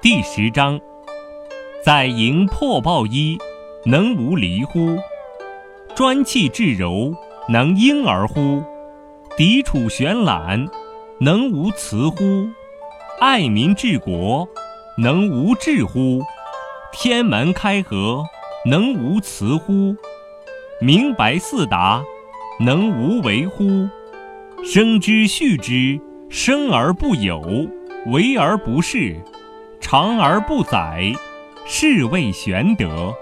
第十章：载营破抱衣，能无离乎？专气致柔，能婴儿乎？涤楚玄览，能无辞乎？爱民治国，能无智乎？天门开阖，能无雌乎？明白四达，能无为乎？生之畜之，生而不有，为而不恃，长而不宰，是谓玄德。